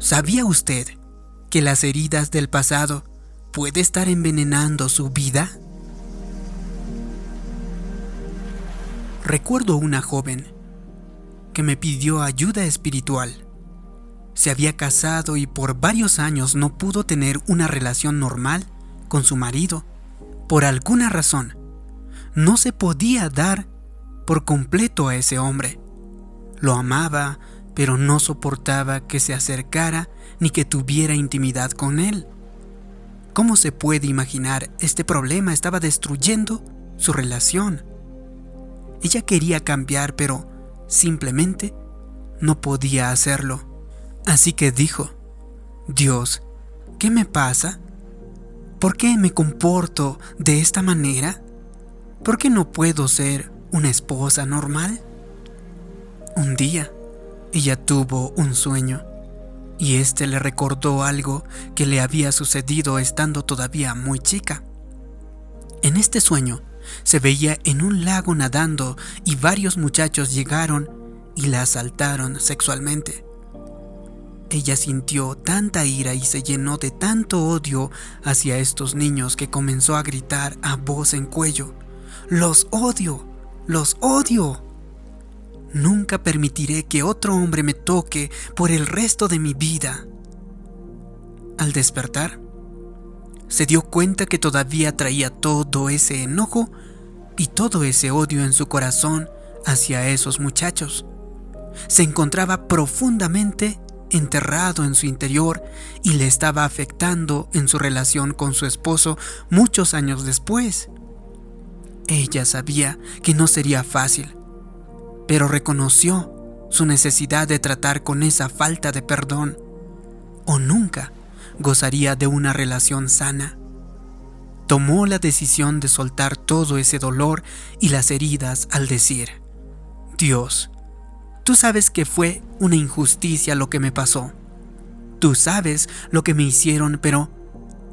¿Sabía usted que las heridas del pasado puede estar envenenando su vida? Recuerdo una joven que me pidió ayuda espiritual. Se había casado y por varios años no pudo tener una relación normal con su marido. Por alguna razón, no se podía dar por completo a ese hombre. Lo amaba, pero no soportaba que se acercara ni que tuviera intimidad con él. ¿Cómo se puede imaginar? Este problema estaba destruyendo su relación. Ella quería cambiar, pero simplemente no podía hacerlo. Así que dijo, Dios, ¿qué me pasa? ¿Por qué me comporto de esta manera? ¿Por qué no puedo ser una esposa normal? Un día, ella tuvo un sueño y este le recordó algo que le había sucedido estando todavía muy chica. En este sueño, se veía en un lago nadando y varios muchachos llegaron y la asaltaron sexualmente. Ella sintió tanta ira y se llenó de tanto odio hacia estos niños que comenzó a gritar a voz en cuello, Los odio, los odio. Nunca permitiré que otro hombre me toque por el resto de mi vida. Al despertar, se dio cuenta que todavía traía todo ese enojo y todo ese odio en su corazón hacia esos muchachos. Se encontraba profundamente enterrado en su interior y le estaba afectando en su relación con su esposo muchos años después. Ella sabía que no sería fácil, pero reconoció su necesidad de tratar con esa falta de perdón, o nunca gozaría de una relación sana. Tomó la decisión de soltar todo ese dolor y las heridas al decir, Dios, tú sabes que fue una injusticia lo que me pasó. Tú sabes lo que me hicieron, pero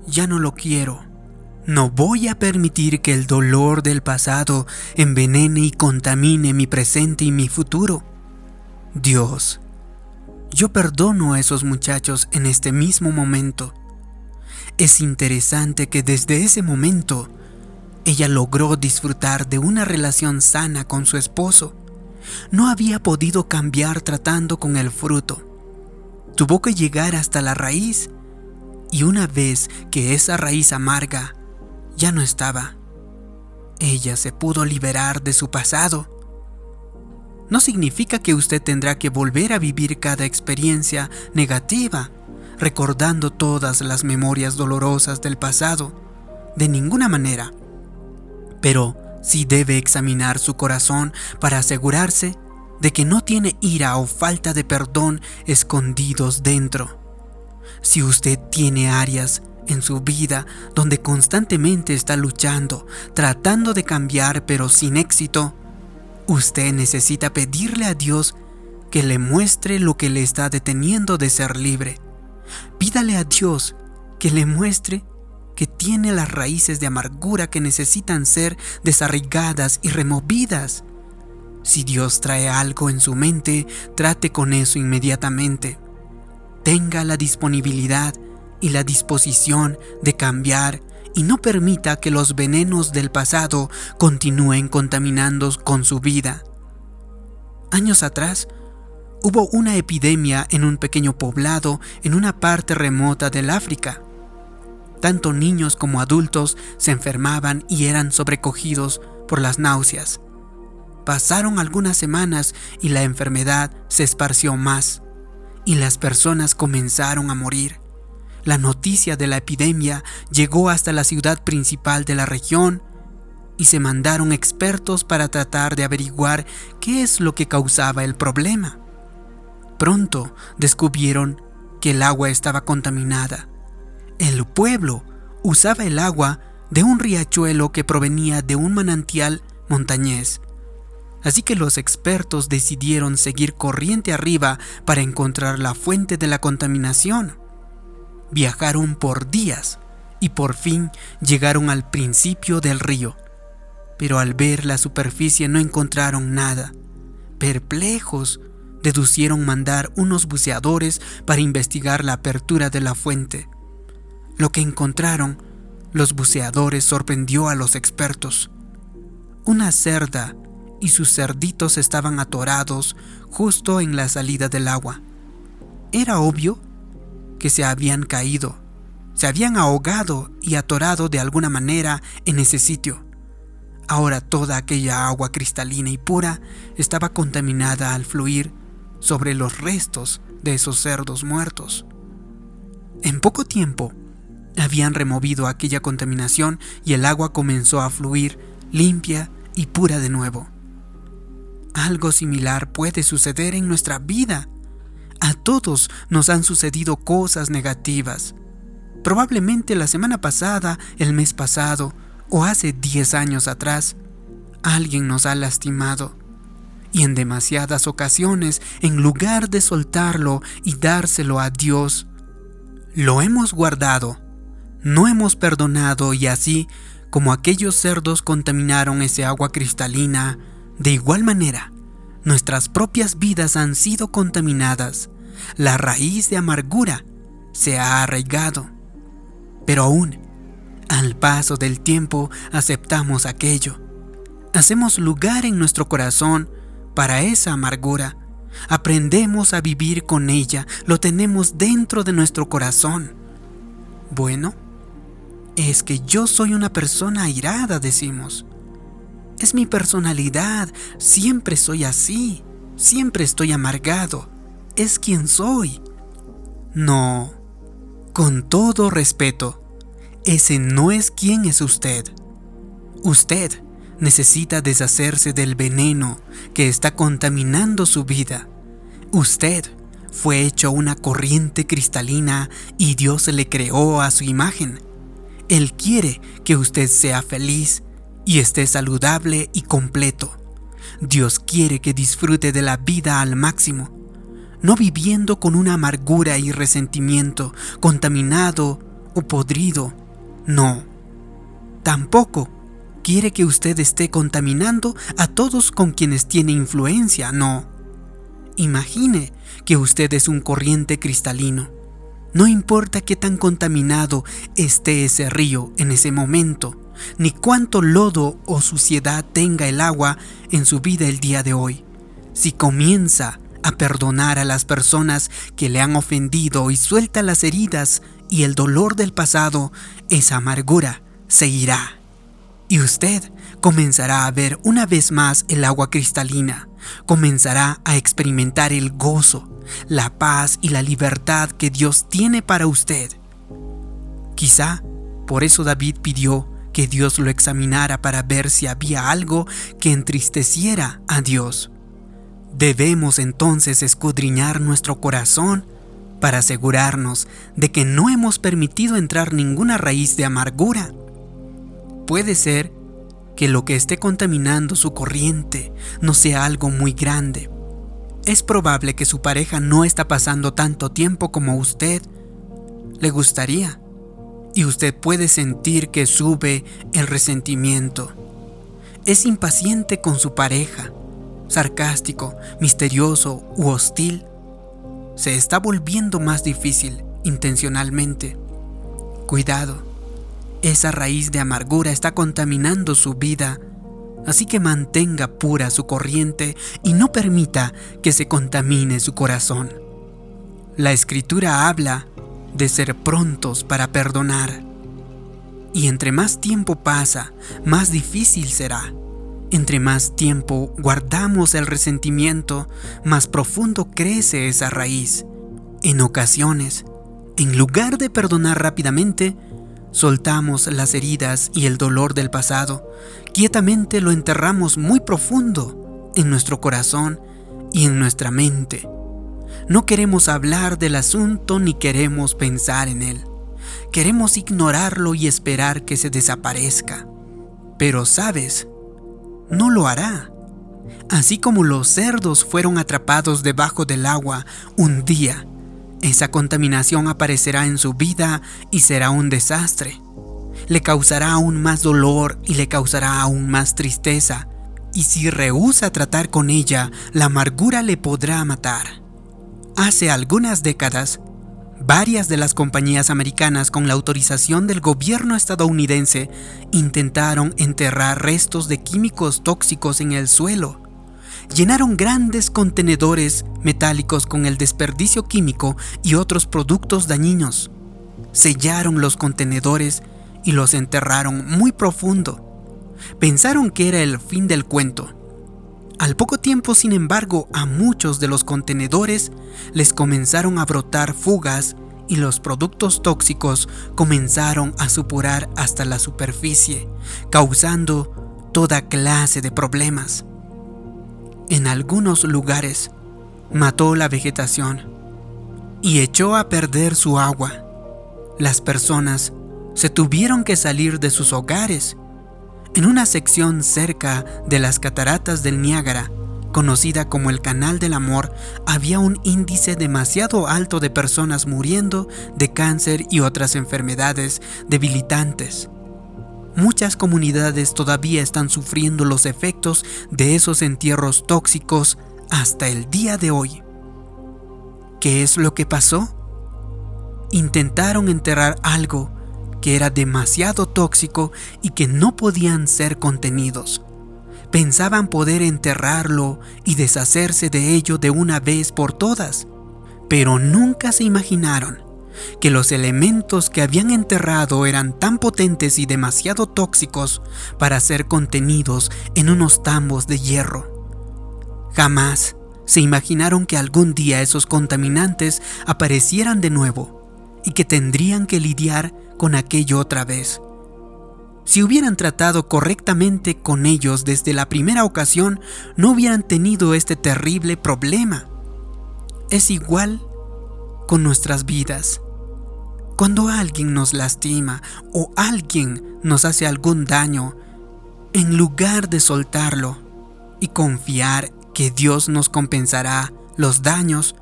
ya no lo quiero. No voy a permitir que el dolor del pasado envenene y contamine mi presente y mi futuro. Dios, yo perdono a esos muchachos en este mismo momento. Es interesante que desde ese momento ella logró disfrutar de una relación sana con su esposo. No había podido cambiar tratando con el fruto. Tuvo que llegar hasta la raíz y una vez que esa raíz amarga ya no estaba. Ella se pudo liberar de su pasado. No significa que usted tendrá que volver a vivir cada experiencia negativa, recordando todas las memorias dolorosas del pasado, de ninguna manera. Pero sí debe examinar su corazón para asegurarse de que no tiene ira o falta de perdón escondidos dentro. Si usted tiene áreas en su vida donde constantemente está luchando, tratando de cambiar pero sin éxito, usted necesita pedirle a Dios que le muestre lo que le está deteniendo de ser libre. Pídale a Dios que le muestre que tiene las raíces de amargura que necesitan ser desarraigadas y removidas. Si Dios trae algo en su mente, trate con eso inmediatamente. Tenga la disponibilidad y la disposición de cambiar y no permita que los venenos del pasado continúen contaminando con su vida. Años atrás, hubo una epidemia en un pequeño poblado en una parte remota del África. Tanto niños como adultos se enfermaban y eran sobrecogidos por las náuseas. Pasaron algunas semanas y la enfermedad se esparció más, y las personas comenzaron a morir. La noticia de la epidemia llegó hasta la ciudad principal de la región y se mandaron expertos para tratar de averiguar qué es lo que causaba el problema. Pronto descubrieron que el agua estaba contaminada. El pueblo usaba el agua de un riachuelo que provenía de un manantial montañés. Así que los expertos decidieron seguir corriente arriba para encontrar la fuente de la contaminación. Viajaron por días y por fin llegaron al principio del río. Pero al ver la superficie no encontraron nada. Perplejos, deducieron mandar unos buceadores para investigar la apertura de la fuente. Lo que encontraron los buceadores sorprendió a los expertos. Una cerda y sus cerditos estaban atorados justo en la salida del agua. Era obvio que se habían caído, se habían ahogado y atorado de alguna manera en ese sitio. Ahora toda aquella agua cristalina y pura estaba contaminada al fluir sobre los restos de esos cerdos muertos. En poco tiempo, habían removido aquella contaminación y el agua comenzó a fluir limpia y pura de nuevo. Algo similar puede suceder en nuestra vida. A todos nos han sucedido cosas negativas. Probablemente la semana pasada, el mes pasado o hace 10 años atrás, alguien nos ha lastimado. Y en demasiadas ocasiones, en lugar de soltarlo y dárselo a Dios, lo hemos guardado, no hemos perdonado y así como aquellos cerdos contaminaron ese agua cristalina, de igual manera, nuestras propias vidas han sido contaminadas. La raíz de amargura se ha arraigado. Pero aún, al paso del tiempo, aceptamos aquello. Hacemos lugar en nuestro corazón para esa amargura. Aprendemos a vivir con ella, lo tenemos dentro de nuestro corazón. Bueno, es que yo soy una persona airada, decimos. Es mi personalidad, siempre soy así, siempre estoy amargado, es quien soy. No, con todo respeto, ese no es quien es usted. Usted necesita deshacerse del veneno que está contaminando su vida. Usted fue hecho una corriente cristalina y Dios le creó a su imagen. Él quiere que usted sea feliz y esté saludable y completo. Dios quiere que disfrute de la vida al máximo, no viviendo con una amargura y resentimiento, contaminado o podrido. No. Tampoco quiere que usted esté contaminando a todos con quienes tiene influencia. No. Imagine que usted es un corriente cristalino. No importa qué tan contaminado esté ese río en ese momento, ni cuánto lodo o suciedad tenga el agua en su vida el día de hoy. Si comienza a perdonar a las personas que le han ofendido y suelta las heridas y el dolor del pasado, esa amargura se irá. Y usted comenzará a ver una vez más el agua cristalina, comenzará a experimentar el gozo, la paz y la libertad que Dios tiene para usted. Quizá por eso David pidió que Dios lo examinara para ver si había algo que entristeciera a Dios. Debemos entonces escudriñar nuestro corazón para asegurarnos de que no hemos permitido entrar ninguna raíz de amargura. Puede ser que lo que esté contaminando su corriente no sea algo muy grande. Es probable que su pareja no está pasando tanto tiempo como usted le gustaría y usted puede sentir que sube el resentimiento. Es impaciente con su pareja, sarcástico, misterioso u hostil. Se está volviendo más difícil intencionalmente. Cuidado, esa raíz de amargura está contaminando su vida, así que mantenga pura su corriente y no permita que se contamine su corazón. La escritura habla de ser prontos para perdonar. Y entre más tiempo pasa, más difícil será. Entre más tiempo guardamos el resentimiento, más profundo crece esa raíz. En ocasiones, en lugar de perdonar rápidamente, soltamos las heridas y el dolor del pasado, quietamente lo enterramos muy profundo en nuestro corazón y en nuestra mente. No queremos hablar del asunto ni queremos pensar en él. Queremos ignorarlo y esperar que se desaparezca. Pero sabes, no lo hará. Así como los cerdos fueron atrapados debajo del agua un día, esa contaminación aparecerá en su vida y será un desastre. Le causará aún más dolor y le causará aún más tristeza y si rehúsa tratar con ella, la amargura le podrá matar. Hace algunas décadas, varias de las compañías americanas con la autorización del gobierno estadounidense intentaron enterrar restos de químicos tóxicos en el suelo. Llenaron grandes contenedores metálicos con el desperdicio químico y otros productos dañinos. Sellaron los contenedores y los enterraron muy profundo. Pensaron que era el fin del cuento. Al poco tiempo, sin embargo, a muchos de los contenedores les comenzaron a brotar fugas y los productos tóxicos comenzaron a supurar hasta la superficie, causando toda clase de problemas. En algunos lugares, mató la vegetación y echó a perder su agua. Las personas se tuvieron que salir de sus hogares en una sección cerca de las cataratas del Niágara, conocida como el Canal del Amor, había un índice demasiado alto de personas muriendo de cáncer y otras enfermedades debilitantes. Muchas comunidades todavía están sufriendo los efectos de esos entierros tóxicos hasta el día de hoy. ¿Qué es lo que pasó? Intentaron enterrar algo que era demasiado tóxico y que no podían ser contenidos. Pensaban poder enterrarlo y deshacerse de ello de una vez por todas, pero nunca se imaginaron que los elementos que habían enterrado eran tan potentes y demasiado tóxicos para ser contenidos en unos tambos de hierro. Jamás se imaginaron que algún día esos contaminantes aparecieran de nuevo y que tendrían que lidiar con aquello otra vez. Si hubieran tratado correctamente con ellos desde la primera ocasión, no hubieran tenido este terrible problema. Es igual con nuestras vidas. Cuando alguien nos lastima o alguien nos hace algún daño, en lugar de soltarlo y confiar que Dios nos compensará los daños,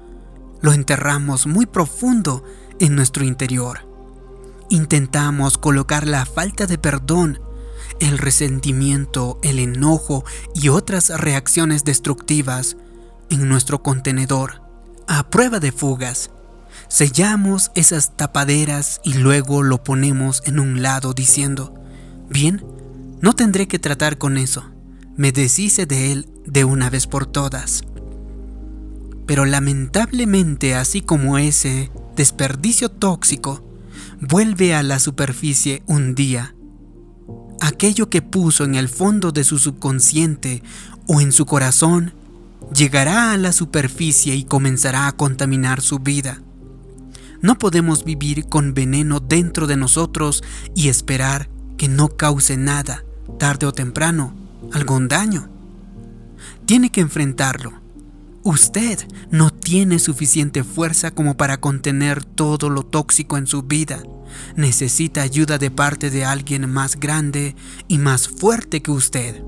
lo enterramos muy profundo en nuestro interior intentamos colocar la falta de perdón, el resentimiento, el enojo y otras reacciones destructivas en nuestro contenedor a prueba de fugas. Sellamos esas tapaderas y luego lo ponemos en un lado diciendo, bien, no tendré que tratar con eso, me deshice de él de una vez por todas. Pero lamentablemente, así como ese desperdicio tóxico, vuelve a la superficie un día. Aquello que puso en el fondo de su subconsciente o en su corazón llegará a la superficie y comenzará a contaminar su vida. No podemos vivir con veneno dentro de nosotros y esperar que no cause nada, tarde o temprano, algún daño. Tiene que enfrentarlo Usted no tiene suficiente fuerza como para contener todo lo tóxico en su vida. Necesita ayuda de parte de alguien más grande y más fuerte que usted.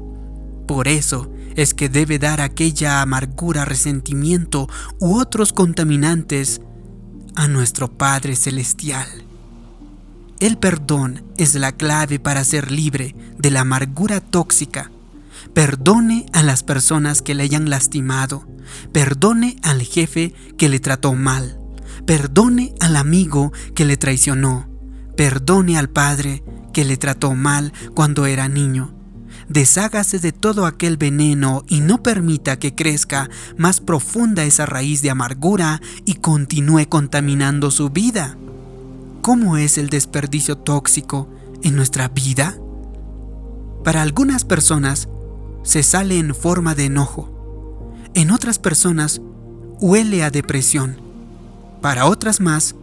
Por eso es que debe dar aquella amargura, resentimiento u otros contaminantes a nuestro Padre Celestial. El perdón es la clave para ser libre de la amargura tóxica. Perdone a las personas que le hayan lastimado Perdone al jefe que le trató mal. Perdone al amigo que le traicionó. Perdone al padre que le trató mal cuando era niño. Deshágase de todo aquel veneno y no permita que crezca más profunda esa raíz de amargura y continúe contaminando su vida. ¿Cómo es el desperdicio tóxico en nuestra vida? Para algunas personas se sale en forma de enojo en otras personas huele a depresión. Para otras más,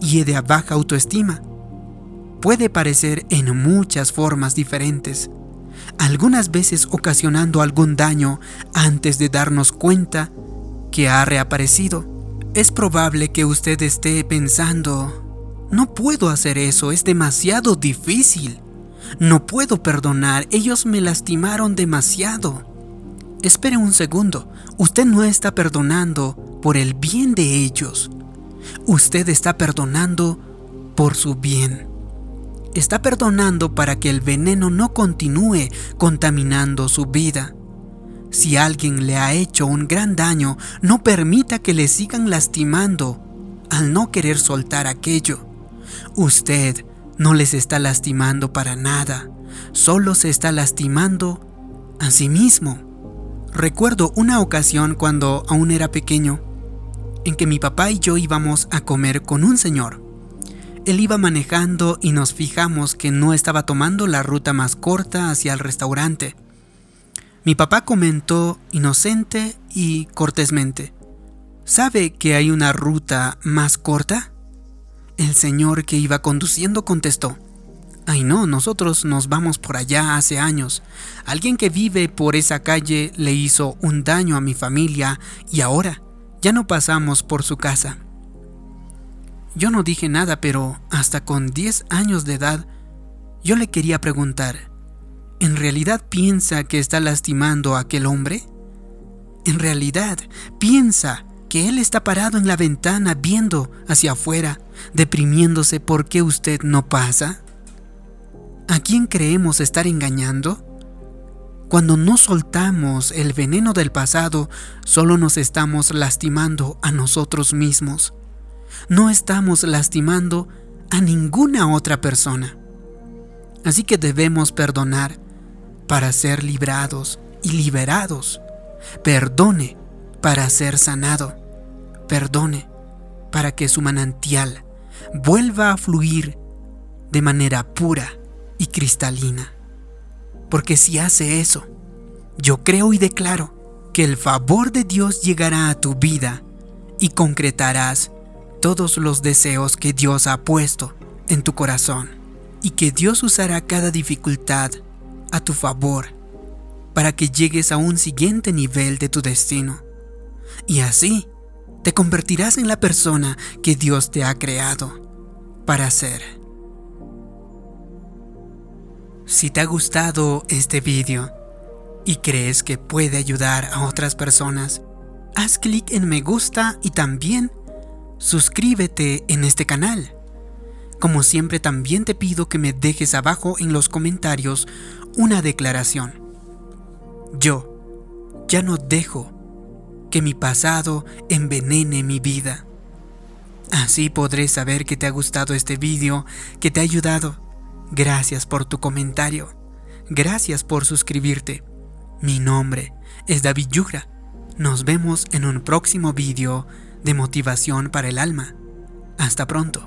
hiede a baja autoestima. Puede parecer en muchas formas diferentes, algunas veces ocasionando algún daño antes de darnos cuenta que ha reaparecido. Es probable que usted esté pensando, no puedo hacer eso, es demasiado difícil. No puedo perdonar, ellos me lastimaron demasiado. Espere un segundo, usted no está perdonando por el bien de ellos. Usted está perdonando por su bien. Está perdonando para que el veneno no continúe contaminando su vida. Si alguien le ha hecho un gran daño, no permita que le sigan lastimando al no querer soltar aquello. Usted no les está lastimando para nada, solo se está lastimando a sí mismo. Recuerdo una ocasión cuando aún era pequeño, en que mi papá y yo íbamos a comer con un señor. Él iba manejando y nos fijamos que no estaba tomando la ruta más corta hacia el restaurante. Mi papá comentó inocente y cortésmente, ¿sabe que hay una ruta más corta? El señor que iba conduciendo contestó, Ay no, nosotros nos vamos por allá hace años. Alguien que vive por esa calle le hizo un daño a mi familia y ahora ya no pasamos por su casa. Yo no dije nada, pero hasta con 10 años de edad, yo le quería preguntar, ¿en realidad piensa que está lastimando a aquel hombre? ¿En realidad piensa que él está parado en la ventana viendo hacia afuera, deprimiéndose porque usted no pasa? ¿A quién creemos estar engañando? Cuando no soltamos el veneno del pasado, solo nos estamos lastimando a nosotros mismos no estamos lastimando a ninguna otra persona. Así que debemos perdonar para ser librados y liberados. Perdone para ser sanado. Perdone para que su manantial vuelva a fluir de manera pura y cristalina. Porque si hace eso, yo creo y declaro que el favor de Dios llegará a tu vida y concretarás todos los deseos que Dios ha puesto en tu corazón y que Dios usará cada dificultad a tu favor para que llegues a un siguiente nivel de tu destino. Y así te convertirás en la persona que Dios te ha creado para ser. Si te ha gustado este vídeo y crees que puede ayudar a otras personas, haz clic en me gusta y también suscríbete en este canal. Como siempre también te pido que me dejes abajo en los comentarios una declaración. Yo ya no dejo que mi pasado envenene mi vida. Así podré saber que te ha gustado este vídeo, que te ha ayudado. Gracias por tu comentario. Gracias por suscribirte. Mi nombre es David Yugra. Nos vemos en un próximo vídeo de motivación para el alma. Hasta pronto.